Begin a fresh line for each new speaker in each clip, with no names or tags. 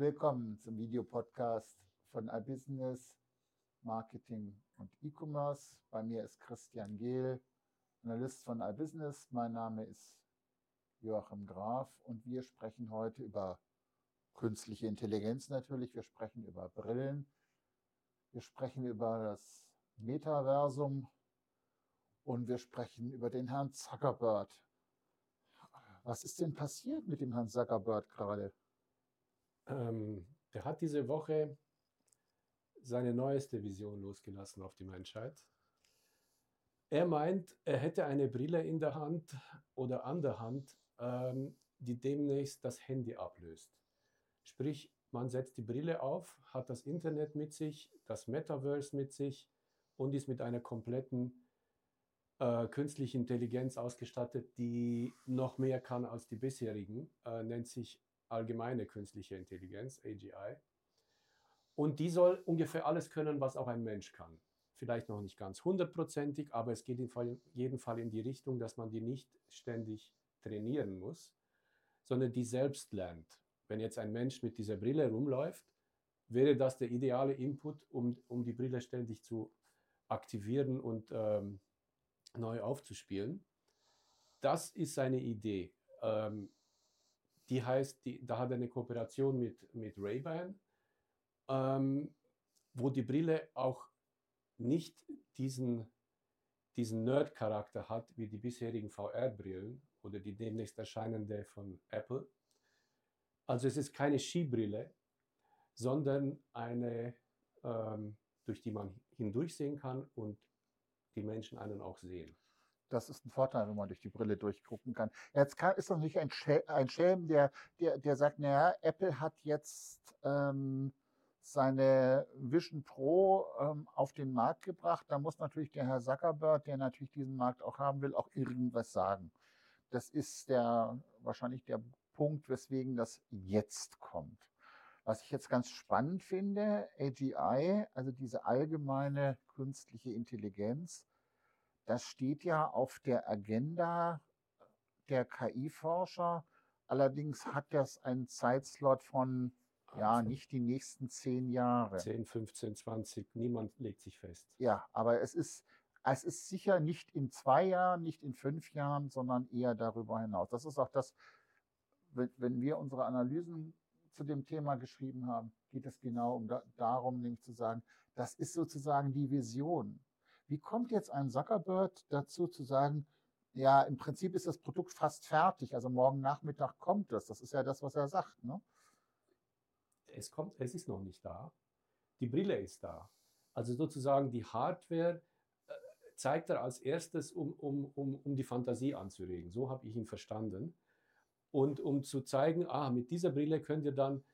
Willkommen zum Videopodcast von iBusiness, Marketing und E-Commerce. Bei mir ist Christian Gehl, Analyst von iBusiness. Mein Name ist Joachim Graf und wir sprechen heute über künstliche Intelligenz natürlich. Wir sprechen über Brillen. Wir sprechen über das Metaversum und wir sprechen über den Herrn Zuckerberg. Was ist denn passiert mit dem Herrn Zuckerberg gerade?
Ähm, der hat diese Woche seine neueste Vision losgelassen auf die Menschheit. Er meint, er hätte eine Brille in der Hand oder an der Hand, ähm, die demnächst das Handy ablöst. Sprich, man setzt die Brille auf, hat das Internet mit sich, das Metaverse mit sich und ist mit einer kompletten äh, künstlichen Intelligenz ausgestattet, die noch mehr kann als die bisherigen, äh, nennt sich allgemeine künstliche Intelligenz, AGI. Und die soll ungefähr alles können, was auch ein Mensch kann. Vielleicht noch nicht ganz hundertprozentig, aber es geht in jedem Fall in die Richtung, dass man die nicht ständig trainieren muss, sondern die selbst lernt. Wenn jetzt ein Mensch mit dieser Brille rumläuft, wäre das der ideale Input, um, um die Brille ständig zu aktivieren und ähm, neu aufzuspielen. Das ist seine Idee. Ähm, die heißt, die, da hat eine Kooperation mit, mit Ray-Ban, ähm, wo die Brille auch nicht diesen, diesen Nerd-Charakter hat wie die bisherigen VR-Brillen oder die demnächst erscheinende von Apple. Also es ist keine Skibrille, sondern eine, ähm, durch die man hindurchsehen kann und die Menschen einen auch sehen.
Das ist ein Vorteil, wenn man durch die Brille durchgucken kann. Jetzt kann, ist doch nicht ein, Schel ein Schelm, der, der, der sagt, naja, Apple hat jetzt ähm, seine Vision Pro ähm, auf den Markt gebracht. Da muss natürlich der Herr Zuckerberg, der natürlich diesen Markt auch haben will, auch irgendwas sagen. Das ist der wahrscheinlich der Punkt, weswegen das jetzt kommt. Was ich jetzt ganz spannend finde, AGI, also diese allgemeine künstliche Intelligenz, das steht ja auf der Agenda der KI-Forscher. Allerdings hat das einen Zeitslot von, ja, nicht die nächsten zehn Jahre.
10, 15, 20, niemand legt sich fest.
Ja, aber es ist, es ist sicher nicht in zwei Jahren, nicht in fünf Jahren, sondern eher darüber hinaus. Das ist auch das, wenn, wir unsere Analysen zu dem Thema geschrieben haben, geht es genau um da, darum, nämlich zu sagen, das ist sozusagen die Vision. Wie kommt jetzt ein Zuckerberg dazu zu sagen, ja, im Prinzip ist das Produkt fast fertig, also morgen Nachmittag kommt es. Das ist ja das, was er sagt. Ne?
Es kommt, es ist noch nicht da. Die Brille ist da. Also sozusagen die Hardware äh, zeigt er als erstes, um, um, um, um die Fantasie anzuregen. So habe ich ihn verstanden. Und um zu zeigen, ah, mit dieser Brille könnt ihr dann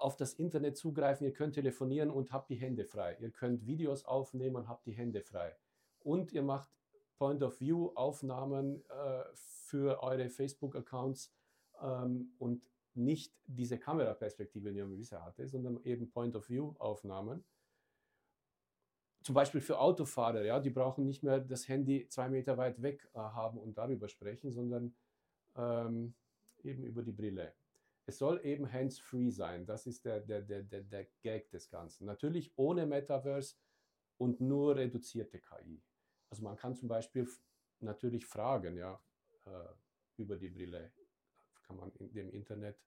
auf das Internet zugreifen, ihr könnt telefonieren und habt die Hände frei. Ihr könnt Videos aufnehmen und habt die Hände frei. Und ihr macht Point-of-View-Aufnahmen äh, für eure Facebook-Accounts ähm, und nicht diese Kameraperspektive, die man bisher hatte, sondern eben Point-of-View-Aufnahmen. Zum Beispiel für Autofahrer, ja, die brauchen nicht mehr das Handy zwei Meter weit weg äh, haben und darüber sprechen, sondern ähm, eben über die Brille. Es soll eben hands-free sein. Das ist der, der, der, der, der Gag des Ganzen. Natürlich ohne Metaverse und nur reduzierte KI. Also man kann zum Beispiel natürlich fragen, ja, äh, über die Brille. Kann man in dem Internet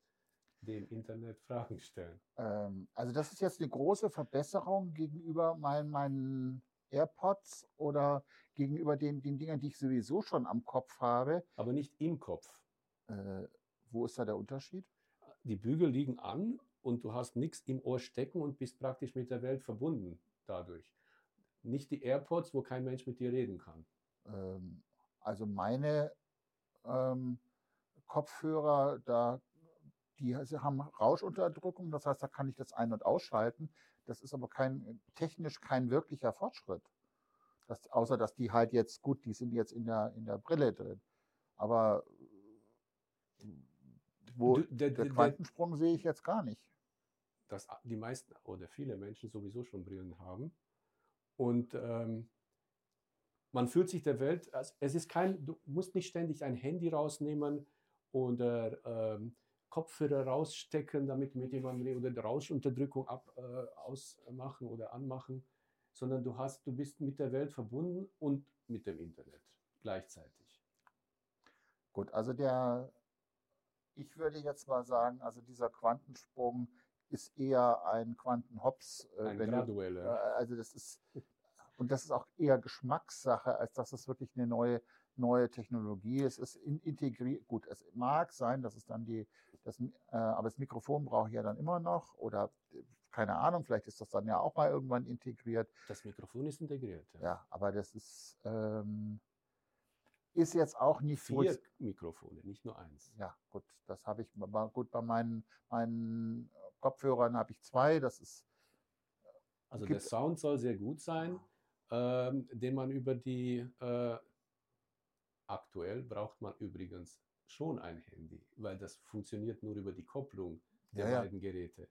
dem Internet Fragen stellen.
Ähm, also das ist jetzt eine große Verbesserung gegenüber meinen, meinen AirPods oder gegenüber den, den Dingern, die ich sowieso schon am Kopf habe.
Aber nicht im Kopf.
Äh, wo ist da der Unterschied?
Die Bügel liegen an und du hast nichts im Ohr stecken und bist praktisch mit der Welt verbunden dadurch. Nicht die AirPods, wo kein Mensch mit dir reden kann.
Ähm, also meine ähm, Kopfhörer, da, die haben Rauschunterdrückung, das heißt, da kann ich das ein- und ausschalten. Das ist aber kein, technisch kein wirklicher Fortschritt. Das, außer dass die halt jetzt, gut, die sind jetzt in der, in der Brille drin. Aber wo du, der, der, Quantensprung der, sehe ich jetzt gar nicht.
Dass die meisten oder viele Menschen sowieso schon Brillen haben. Und ähm, man fühlt sich der Welt, es ist kein, du musst nicht ständig ein Handy rausnehmen oder ähm, Kopfhörer rausstecken, damit mit jemandem oder Rauschunterdrückung ab, äh, ausmachen oder anmachen, sondern du hast, du bist mit der Welt verbunden und mit dem Internet gleichzeitig.
Gut, also der, ich würde jetzt mal sagen, also dieser Quantensprung ist eher ein Quantenhops.
Äh, ein gradueller.
Äh, also das ist, und das ist auch eher Geschmackssache, als dass es wirklich eine neue, neue Technologie ist. Es ist integriert, gut, es mag sein, dass es dann die, das, äh, aber das Mikrofon brauche ich ja dann immer noch oder keine Ahnung, vielleicht ist das dann ja auch mal irgendwann integriert.
Das Mikrofon ist integriert.
Ja, ja aber das ist, ähm, ist jetzt auch nicht
Vier. Mikrofone, nicht nur eins.
Ja, gut, das habe ich gut bei meinen, meinen Kopfhörern habe ich zwei. Das ist.
Also der Sound soll sehr gut sein, ähm, den man über die äh, aktuell braucht man übrigens schon ein Handy, weil das funktioniert nur über die Kopplung der ja, beiden ja. Geräte.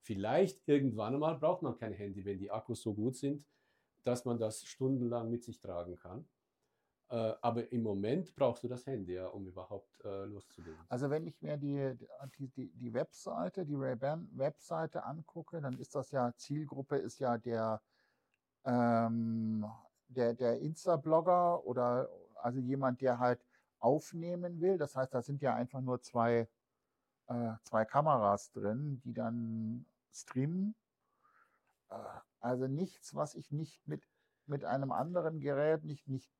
Vielleicht irgendwann einmal braucht man kein Handy, wenn die Akkus so gut sind, dass man das stundenlang mit sich tragen kann. Äh, aber im Moment brauchst du das Handy, ja, um überhaupt äh, loszulegen.
Also wenn ich mir die, die, die, die Webseite, die Ray-Ban Webseite angucke, dann ist das ja, Zielgruppe ist ja der, ähm, der, der Insta-Blogger oder also jemand, der halt aufnehmen will. Das heißt, da sind ja einfach nur zwei, äh, zwei Kameras drin, die dann streamen. Äh, also nichts, was ich nicht mit, mit einem anderen Gerät nicht, nicht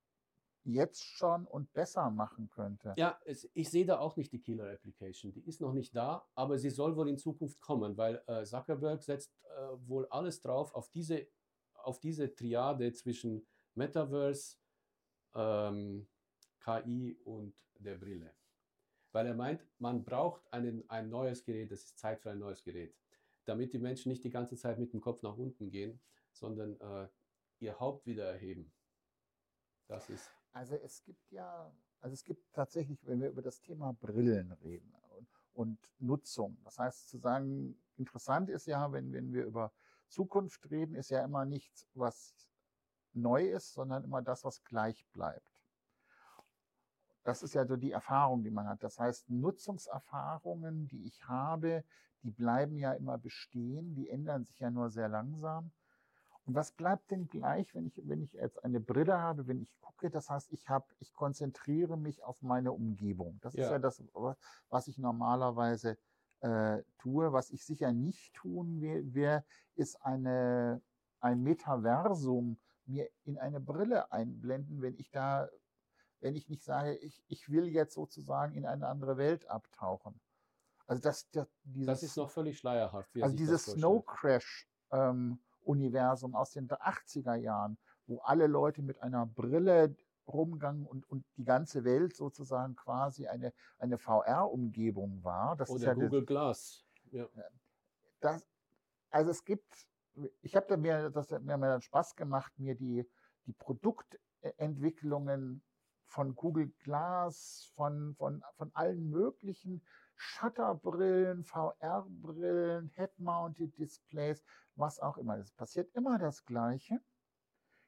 jetzt schon und besser machen könnte.
Ja, es, ich sehe da auch nicht die Killer Application. Die ist noch nicht da, aber sie soll wohl in Zukunft kommen, weil äh, Zuckerberg setzt äh, wohl alles drauf auf diese, auf diese Triade zwischen Metaverse, ähm, KI und der Brille. Weil er meint, man braucht einen, ein neues Gerät, das ist Zeit für ein neues Gerät, damit die Menschen nicht die ganze Zeit mit dem Kopf nach unten gehen, sondern äh, ihr Haupt wieder erheben. Das ist
also es gibt ja, also es gibt tatsächlich, wenn wir über das Thema Brillen reden und, und Nutzung, das heißt zu sagen, interessant ist ja, wenn, wenn wir über Zukunft reden, ist ja immer nichts, was neu ist, sondern immer das, was gleich bleibt. Das ist ja so die Erfahrung, die man hat. Das heißt, Nutzungserfahrungen, die ich habe, die bleiben ja immer bestehen, die ändern sich ja nur sehr langsam. Und was bleibt denn gleich, wenn ich, wenn ich jetzt eine Brille habe, wenn ich gucke? Das heißt, ich habe, ich konzentriere mich auf meine Umgebung. Das ja. ist ja das, was ich normalerweise äh, tue. Was ich sicher nicht tun will, ist eine, ein Metaversum mir in eine Brille einblenden, wenn ich da, wenn ich nicht sage, ich, ich will jetzt sozusagen in eine andere Welt abtauchen.
Also das, das, dieses, das ist noch völlig schleierhaft.
also dieses Snow Crash ähm, Universum aus den 80er Jahren, wo alle Leute mit einer Brille rumgegangen und, und die ganze Welt sozusagen quasi eine, eine VR-Umgebung war.
Das Oder ist ja Google das, Glass. Ja.
Das, also es gibt, ich habe mir, das hat mir dann Spaß gemacht, mir die, die Produktentwicklungen von Glass, von, von, von allen möglichen Shutterbrillen, VR-Brillen, Head-Mounted Displays, was auch immer. Es passiert immer das Gleiche,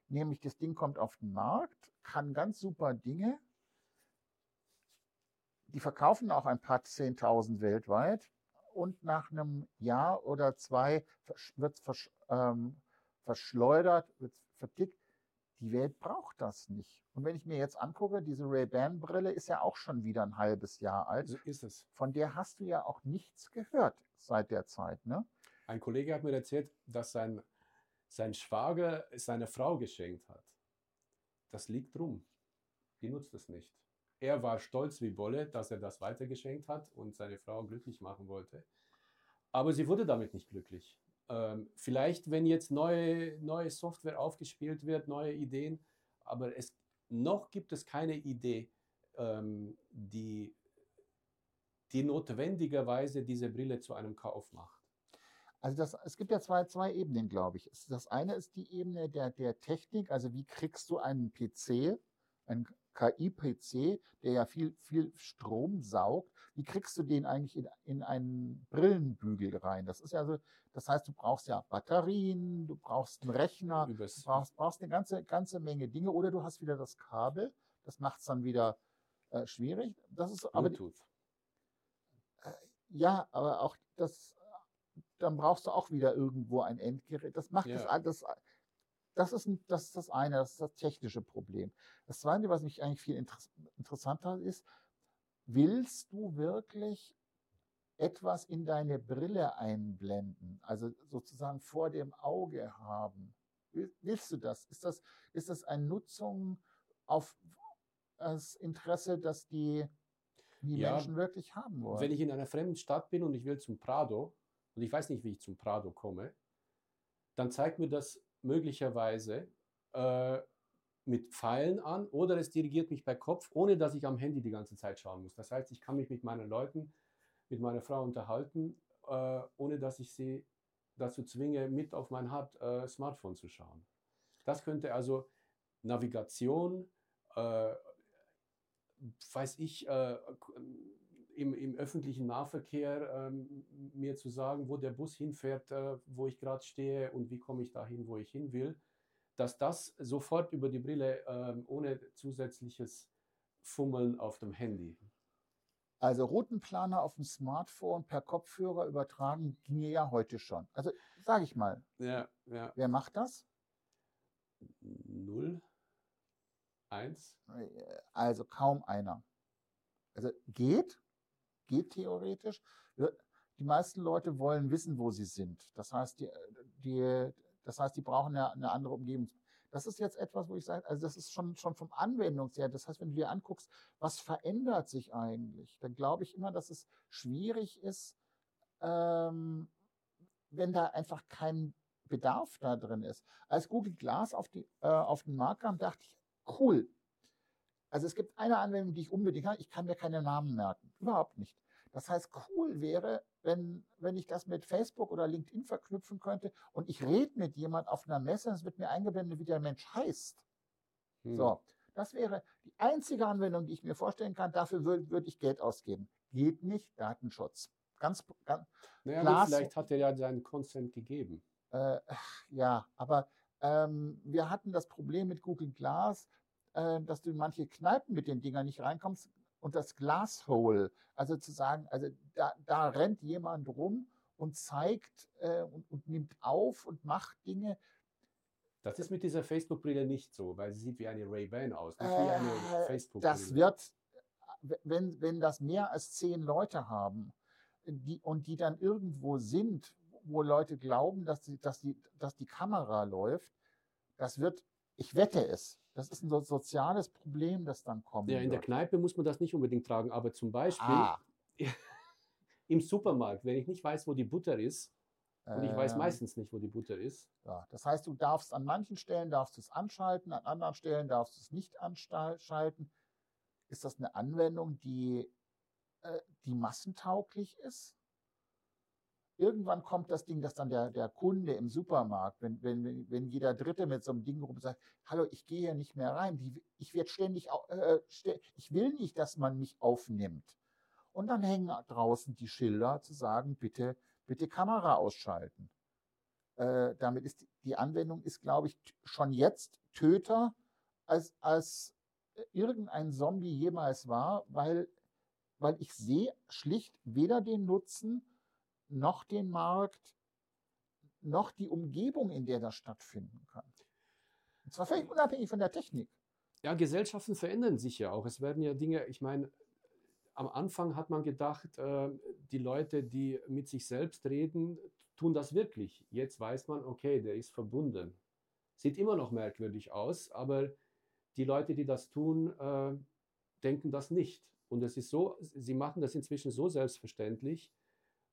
nämlich das Ding kommt auf den Markt, kann ganz super Dinge. Die verkaufen auch ein paar Zehntausend weltweit und nach einem Jahr oder zwei wird es versch ähm, verschleudert, wird verdickt. Die Welt braucht das nicht. Und wenn ich mir jetzt angucke, diese Ray-Ban-Brille ist ja auch schon wieder ein halbes Jahr alt.
So ist es.
Von der hast du ja auch nichts gehört seit der Zeit, ne?
Ein Kollege hat mir erzählt, dass sein, sein Schwager seine Frau geschenkt hat. Das liegt drum. Die nutzt es nicht. Er war stolz wie Bolle, dass er das weitergeschenkt hat und seine Frau glücklich machen wollte. Aber sie wurde damit nicht glücklich. Ähm, vielleicht, wenn jetzt neue, neue Software aufgespielt wird, neue Ideen, aber es, noch gibt es keine Idee, ähm, die, die notwendigerweise diese Brille zu einem Kauf macht.
Also das, es gibt ja zwei, zwei Ebenen, glaube ich. Das eine ist die Ebene der, der Technik, also wie kriegst du einen PC, einen KI-PC, der ja viel, viel Strom saugt, wie kriegst du den eigentlich in, in einen Brillenbügel rein? Das ist ja so, das heißt, du brauchst ja Batterien, du brauchst einen Rechner, du brauchst, brauchst eine ganze, ganze Menge Dinge oder du hast wieder das Kabel, das macht es dann wieder äh, schwierig. Das ist
Bluetooth.
aber Ja, aber auch das, dann brauchst du auch wieder irgendwo ein Endgerät. Das macht das
Ja.
alles. Das ist, ein, das ist das eine, das ist das technische Problem. Das zweite, was mich eigentlich viel interess interessanter ist, willst du wirklich etwas in deine Brille einblenden, also sozusagen vor dem Auge haben? Will- Willst du das? Ist das, ist das eine Nutzung auf das Interesse, das die, die
Ja,
Menschen wirklich haben wollen?
Wenn ich in einer fremden Stadt bin und ich will zum Prado und ich weiß nicht, wie ich zum Prado komme, dann zeigt mir das möglicherweise äh, mit Pfeilen an oder es dirigiert mich per Kopf, ohne dass ich am Handy die ganze Zeit schauen muss. Das heißt, ich kann mich mit meinen Leuten, mit meiner Frau unterhalten, äh, ohne dass ich sie dazu zwinge, mit auf mein Hard, äh, Smartphone zu schauen. Das könnte also Navigation, äh, weiß ich, äh, im, im öffentlichen Nahverkehr ähm, mir zu sagen, wo der Bus hinfährt, äh, wo ich gerade stehe und wie komme ich dahin, wo ich hin will, dass das sofort über die Brille ähm, ohne zusätzliches Fummeln auf dem Handy.
Also Routenplaner auf dem Smartphone per Kopfhörer übertragen ginge ja heute schon. Also sage ich mal,
Ja, ja.
wer macht das?
Null, eins.
Also kaum einer. Also geht, geht theoretisch. Wir- Die meisten Leute wollen wissen, wo sie sind. Das heißt, die, die, das heißt, die brauchen ja eine andere Umgebung. Das ist jetzt etwas, wo ich sage, also das ist schon, schon vom Anwendungsher. Das heißt, wenn du dir anguckst, was verändert sich eigentlich, dann glaube ich immer, dass es schwierig ist, ähm, wenn da einfach kein Bedarf da drin ist. Als Google Glass auf, die, äh, auf den Markt kam, dachte ich, cool. Also es gibt eine Anwendung, die ich unbedingt kann. Ich kann mir keine Namen merken. Überhaupt nicht. Das heißt, cool wäre, wenn, wenn ich das mit Facebook oder LinkedIn verknüpfen könnte und ich rede mit jemand auf einer Messe und es wird mir eingeblendet, wie der Mensch heißt.
Hm.
So, das wäre die einzige Anwendung, die ich mir vorstellen kann. Dafür würde würd ich Geld ausgeben. Geht nicht, Datenschutz. Ganz, ganz
Naja, gut, vielleicht hat er ja seinen Consent gegeben.
äh, ja, aber ähm, wir hatten das Problem mit Google Glass, äh, dass du in manche Kneipen mit den Dingern nicht reinkommst und das Glasshole, also zu sagen, also da, da rennt jemand rum und zeigt äh, und, und nimmt auf und macht Dinge.
Das ist mit dieser Facebook-Brille nicht so, weil sie sieht wie eine Ray-Ban aus, nicht wie eine
Äh,
Facebook-Brille.
Das wird, wenn, wenn das mehr als zehn Leute haben die, und die dann irgendwo sind, wo Leute glauben, dass die, dass die, dass die Kamera läuft, das wird, ich wette es, das ist ein so soziales Problem, das dann kommt.
Ja, in der Kneipe muss man das nicht unbedingt tragen, aber zum Beispiel
Ah,
im Supermarkt, wenn ich nicht weiß, wo die Butter ist, und ich weiß
ähm,
meistens nicht, wo die Butter ist,
Ja, das heißt, du darfst an manchen Stellen darfst du es anschalten, an anderen Stellen darfst du es nicht anschalten. Ist das eine Anwendung, die, äh, die massentauglich ist? Irgendwann kommt das Ding, dass dann der, der Kunde im Supermarkt, wenn, wenn, wenn, jeder Dritte mit so einem Ding rum sagt, hallo, ich gehe hier nicht mehr rein, die, ich werde ständig, äh, ste- ich will nicht, dass man mich aufnimmt. Und dann hängen draußen die Schilder zu sagen, bitte, bitte Kamera ausschalten. Äh, damit ist die Anwendung ist, glaube ich, schon jetzt Töter als, als äh, irgendein Zombie jemals war, weil, weil ich sehe schlicht weder den Nutzen noch den Markt noch die Umgebung, in der das stattfinden kann. Und zwar völlig unabhängig von der Technik.
Ja, Gesellschaften verändern sich ja auch. Es werden ja Dinge, ich meine, am Anfang hat man gedacht, äh, die Leute, die mit sich selbst reden, tun das wirklich. Jetzt weiß man, okay, der ist verbunden. Sieht immer noch merkwürdig aus, aber die Leute, die das tun, äh, denken das nicht. Und es ist so, sie machen das inzwischen so selbstverständlich,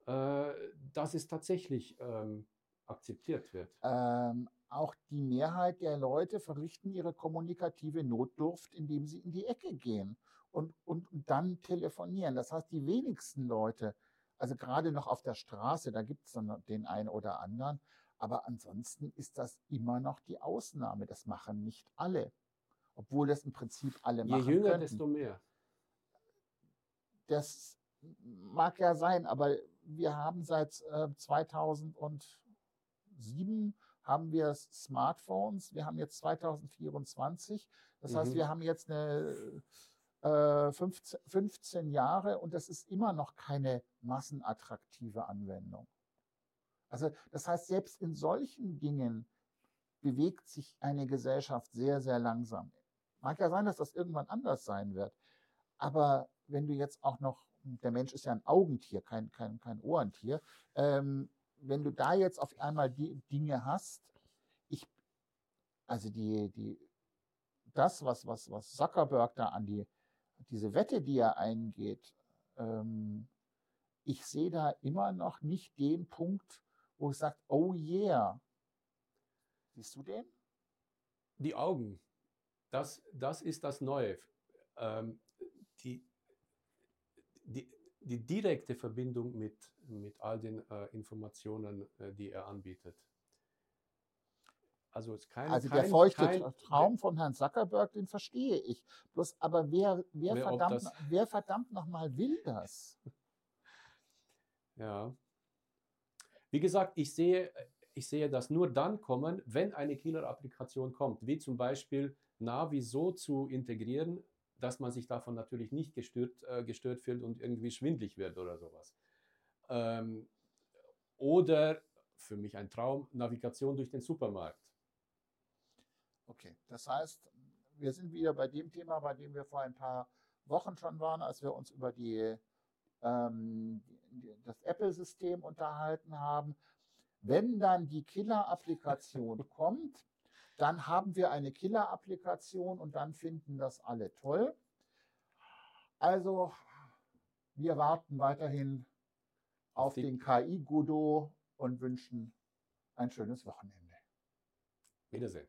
äh, dass es tatsächlich ähm, akzeptiert wird.
Ähm, auch die Mehrheit der Leute verrichten ihre kommunikative Notdurft, indem sie in die Ecke gehen und, und, und dann telefonieren. Das heißt, die wenigsten Leute, also gerade noch auf der Straße, da gibt es dann den einen oder anderen, aber ansonsten ist das immer noch die Ausnahme. Das machen nicht alle. Obwohl das im Prinzip alle
Je
machen
jünger,
könnten.
desto mehr.
Das mag ja sein, aber wir haben seit äh, 2007 haben wir Smartphones. Wir haben jetzt 2024. Das heißt,
Mhm.
wir haben jetzt eine, äh, 15, 15 Jahre und das ist immer noch keine massenattraktive Anwendung. Also das heißt, selbst in solchen Dingen bewegt sich eine Gesellschaft sehr, sehr langsam. Mag ja sein, dass das irgendwann anders sein wird. Aber wenn du jetzt auch noch, der Mensch ist ja ein Augentier, kein, kein, kein Ohrentier, ähm, wenn du da jetzt auf einmal die Dinge hast, ich, also die, die, das, was, was, was Zuckerberg da an die, diese Wette, die er eingeht, ähm, ich sehe da immer noch nicht den Punkt, wo ich sage, oh yeah. Siehst du den?
Die Augen. Das, das ist das Neue. Ähm, die, die direkte Verbindung mit, mit all den äh, Informationen, äh, die er anbietet.
Also, kein, also der kein, feuchte kein, Traum von Herrn Zuckerberg, den verstehe ich. Bloß, aber wer, wer, wer verdammt, wer verdammt nochmal will das?
Ja. Wie gesagt, ich sehe, ich sehe das nur dann kommen, wenn eine Killer-Applikation kommt, wie zum Beispiel Navi so zu integrieren, dass man sich davon natürlich nicht gestört, äh, gestört fühlt und irgendwie schwindlig wird oder sowas. Ähm, oder für mich ein Traum, Navigation durch den Supermarkt.
Okay, das heißt, wir sind wieder bei dem Thema, bei dem wir vor ein paar Wochen schon waren, als wir uns über die, ähm, das Apple-System unterhalten haben. Wenn dann die Killer-Applikation kommt, dann haben wir eine Killer-Applikation und dann finden das alle toll. Also, wir warten weiterhin auf den KI-Godot und wünschen ein schönes Wochenende.
Wiedersehen.